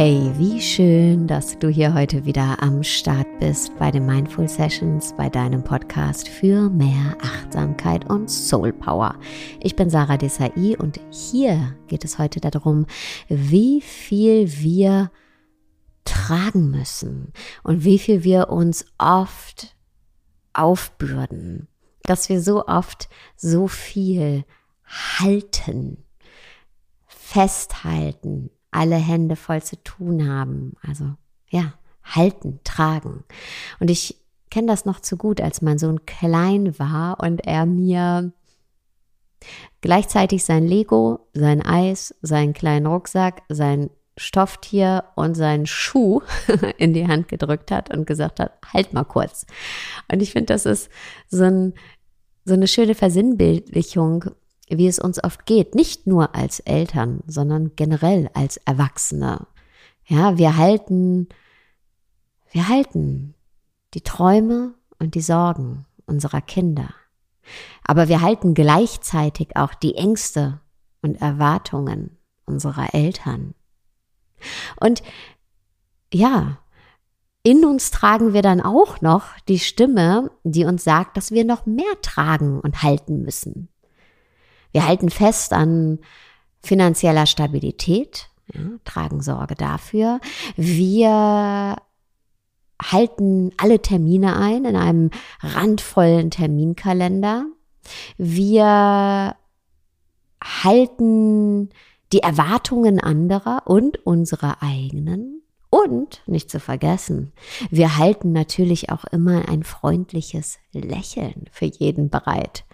Hey, wie schön, dass du hier heute wieder am Start bist bei den Mindful Sessions, bei deinem Podcast für mehr Achtsamkeit und Soul Power. Ich bin Sarah Desai und hier geht es heute darum, wie viel wir tragen müssen und wie viel wir uns oft aufbürden, dass wir so oft so viel halten, festhalten, alle Hände voll zu tun haben. Also ja, halten, tragen. Und ich kenne das noch zu gut, als mein Sohn klein war und er mir gleichzeitig sein Lego, sein Eis, seinen kleinen Rucksack, sein Stofftier und seinen Schuh in die Hand gedrückt hat und gesagt hat, halt mal kurz. Und ich finde, das ist so, ein, so eine schöne Versinnbildlichung wie es uns oft geht, nicht nur als Eltern, sondern generell als Erwachsene. Ja, wir halten, wir halten die Träume und die Sorgen unserer Kinder. Aber wir halten gleichzeitig auch die Ängste und Erwartungen unserer Eltern. Und ja, in uns tragen wir dann auch noch die Stimme, die uns sagt, dass wir noch mehr tragen und halten müssen. Wir halten fest an finanzieller Stabilität, ja, tragen Sorge dafür. Wir halten alle Termine ein in einem randvollen Terminkalender. Wir halten die Erwartungen anderer und unsere eigenen. Und, nicht zu vergessen, wir halten natürlich auch immer ein freundliches Lächeln für jeden bereit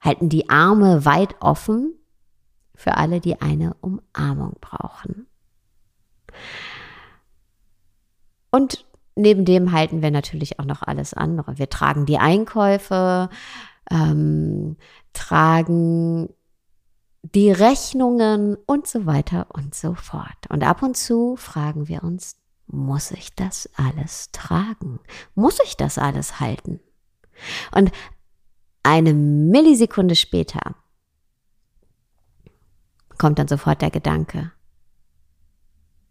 halten die Arme weit offen für alle, die eine Umarmung brauchen. Und neben dem halten wir natürlich auch noch alles andere. Wir tragen die Einkäufe, ähm, tragen die Rechnungen und so weiter und so fort. Und ab und zu fragen wir uns, muss ich das alles tragen? Muss ich das alles halten? Und eine Millisekunde später kommt dann sofort der Gedanke,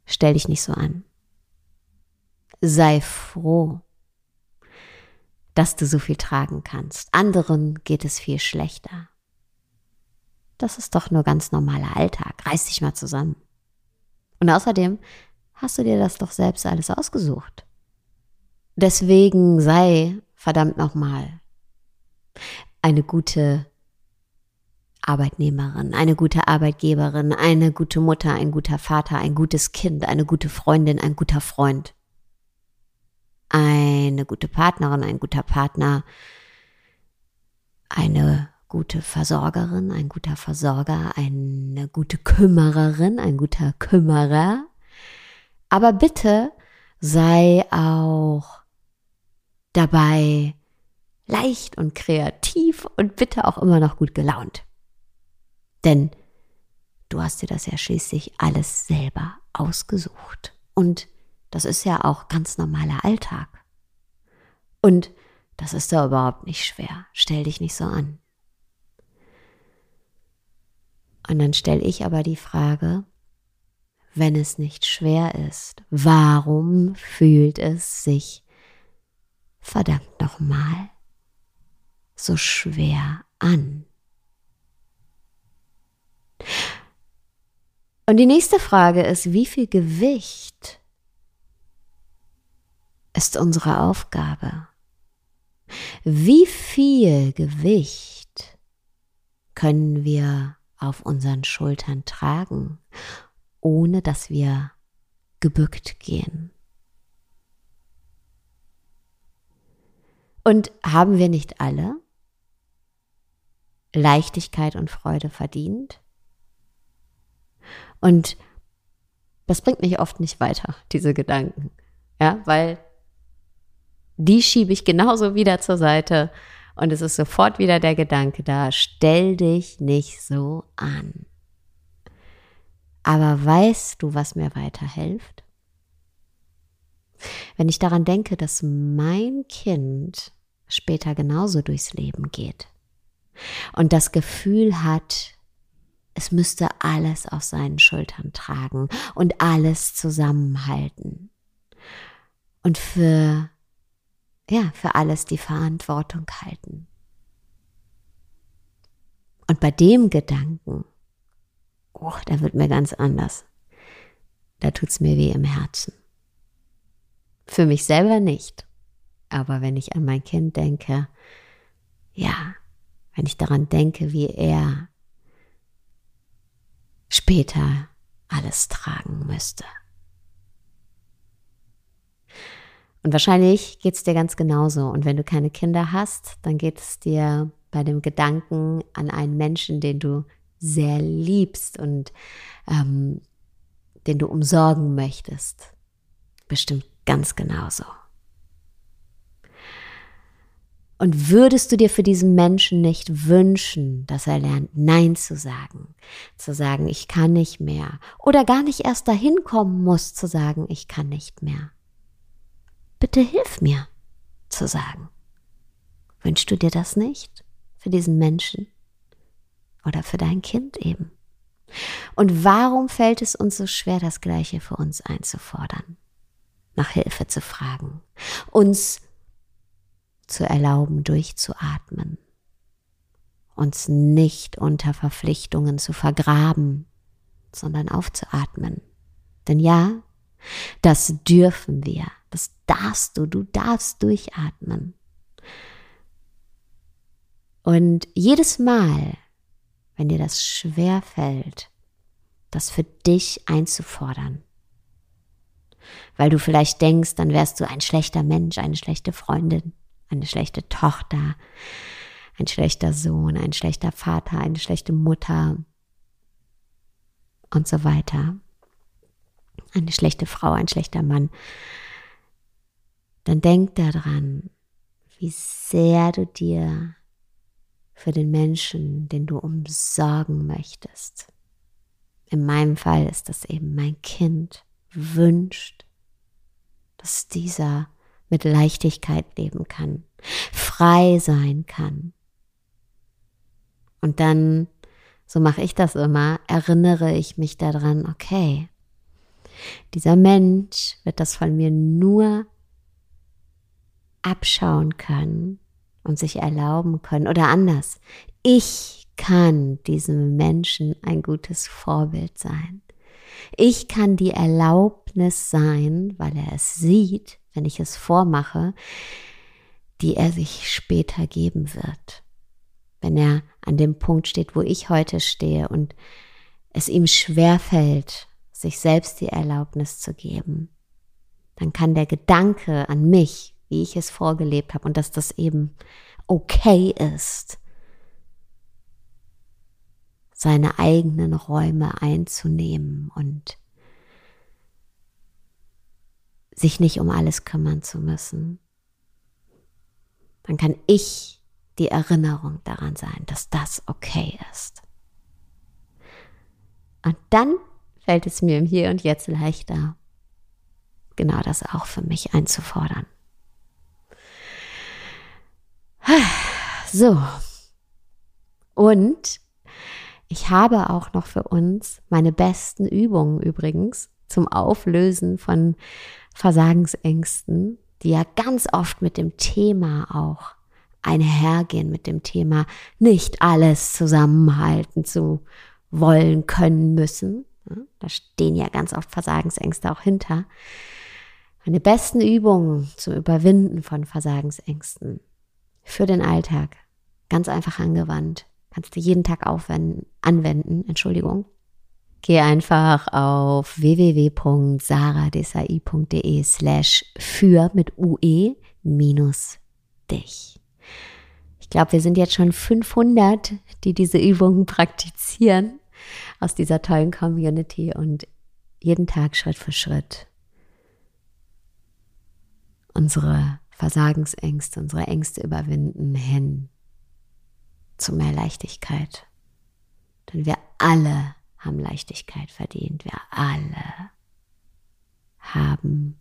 stell dich nicht so an. Sei froh, dass du so viel tragen kannst. Anderen geht es viel schlechter. Das ist doch nur ganz normaler Alltag. Reiß dich mal zusammen. Und außerdem hast du dir das doch selbst alles ausgesucht. Deswegen sei verdammt nochmal eine gute Arbeitnehmerin, eine gute Arbeitgeberin, eine gute Mutter, ein guter Vater, ein gutes Kind, eine gute Freundin, ein guter Freund, eine gute Partnerin, ein guter Partner, eine gute Versorgerin, ein guter Versorger, eine gute Kümmererin, ein guter Kümmerer. Aber bitte sei auch dabei leicht und kreativ und bitte auch immer noch gut gelaunt. Denn du hast dir das ja schließlich alles selber ausgesucht. Und das ist ja auch ganz normaler Alltag. Und das ist ja überhaupt nicht schwer. Stell dich nicht so an. Und dann stelle ich aber die Frage, wenn es nicht schwer ist, warum fühlt es sich verdammt nochmal so schwer an? Und die nächste Frage ist, wie viel Gewicht ist unsere Aufgabe? Wie viel Gewicht können wir auf unseren Schultern tragen, ohne dass wir gebückt gehen? Und haben wir nicht alle Leichtigkeit und Freude verdient. Und das bringt mich oft nicht weiter, diese Gedanken. Ja, weil die schiebe ich genauso wieder zur Seite und es ist sofort wieder der Gedanke da, stell dich nicht so an. Aber weißt du, was mir weiterhilft? Wenn ich daran denke, dass mein Kind später genauso durchs Leben geht, und das Gefühl hat, es müsste alles auf seinen Schultern tragen und alles zusammenhalten. Und für, ja, für alles die Verantwortung halten. Und bei dem Gedanken, oh, da wird mir ganz anders. Da tut's mir weh im Herzen. Für mich selber nicht. Aber wenn ich an mein Kind denke, ja, wenn ich daran denke, wie er später alles tragen müsste. Und wahrscheinlich geht es dir ganz genauso. Und wenn du keine Kinder hast, dann geht es dir bei dem Gedanken an einen Menschen, den du sehr liebst und ähm, den du umsorgen möchtest, bestimmt ganz genauso. Und würdest du dir für diesen Menschen nicht wünschen, dass er lernt, Nein zu sagen, zu sagen, ich kann nicht mehr, oder gar nicht erst dahin kommen muss, zu sagen, ich kann nicht mehr? Bitte hilf mir, zu sagen. Wünschst du dir das nicht für diesen Menschen oder für dein Kind eben? Und warum fällt es uns so schwer, das Gleiche für uns einzufordern, nach Hilfe zu fragen, uns zu erlauben, durchzuatmen, uns nicht unter Verpflichtungen zu vergraben, sondern aufzuatmen. Denn ja, das dürfen wir, das darfst du, du darfst durchatmen. Und jedes Mal, wenn dir das schwer fällt, das für dich einzufordern, weil du vielleicht denkst, dann wärst du ein schlechter Mensch, eine schlechte Freundin, eine schlechte Tochter, ein schlechter Sohn, ein schlechter Vater, eine schlechte Mutter und so weiter. Eine schlechte Frau, ein schlechter Mann. Dann denk daran, wie sehr du dir für den Menschen, den du umsorgen möchtest, in meinem Fall ist das eben mein Kind, wünscht, dass dieser mit Leichtigkeit leben kann, frei sein kann. Und dann, so mache ich das immer, erinnere ich mich daran, okay, dieser Mensch wird das von mir nur abschauen können und sich erlauben können oder anders. Ich kann diesem Menschen ein gutes Vorbild sein. Ich kann die Erlaubnis sein, weil er es sieht, wenn ich es vormache, die er sich später geben wird. Wenn er an dem Punkt steht, wo ich heute stehe und es ihm schwer fällt, sich selbst die Erlaubnis zu geben, dann kann der Gedanke an mich, wie ich es vorgelebt habe und dass das eben okay ist, seine eigenen Räume einzunehmen und sich nicht um alles kümmern zu müssen, dann kann ich die Erinnerung daran sein, dass das okay ist. Und dann fällt es mir im Hier und Jetzt leichter, genau das auch für mich einzufordern. So. Und ich habe auch noch für uns meine besten Übungen übrigens zum Auflösen von Versagensängsten, die ja ganz oft mit dem Thema auch einhergehen, mit dem Thema nicht alles zusammenhalten zu wollen, können, müssen. Da stehen ja ganz oft Versagensängste auch hinter. Meine besten Übungen zum Überwinden von Versagensängsten für den Alltag, ganz einfach angewandt, kannst du jeden Tag aufwenden, anwenden, Entschuldigung, Geh einfach auf www.saradesai.de slash für mit UE minus dich. Ich glaube, wir sind jetzt schon 500, die diese Übungen praktizieren aus dieser tollen Community und jeden Tag Schritt für Schritt unsere Versagensängste, unsere Ängste überwinden hin zu mehr Leichtigkeit. Denn wir alle haben Leichtigkeit verdient. Wir alle haben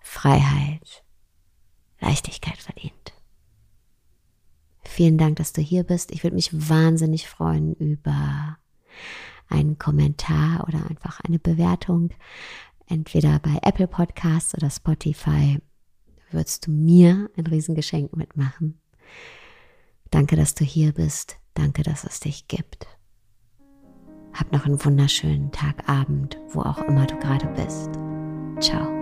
Freiheit, Leichtigkeit verdient. Vielen Dank, dass du hier bist. Ich würde mich wahnsinnig freuen über einen Kommentar oder einfach eine Bewertung, entweder bei Apple Podcasts oder Spotify. Würdest du mir ein Riesengeschenk mitmachen? Danke, dass du hier bist. Danke, dass es dich gibt. Hab noch einen wunderschönen Tag, Abend, wo auch immer du gerade bist. Ciao.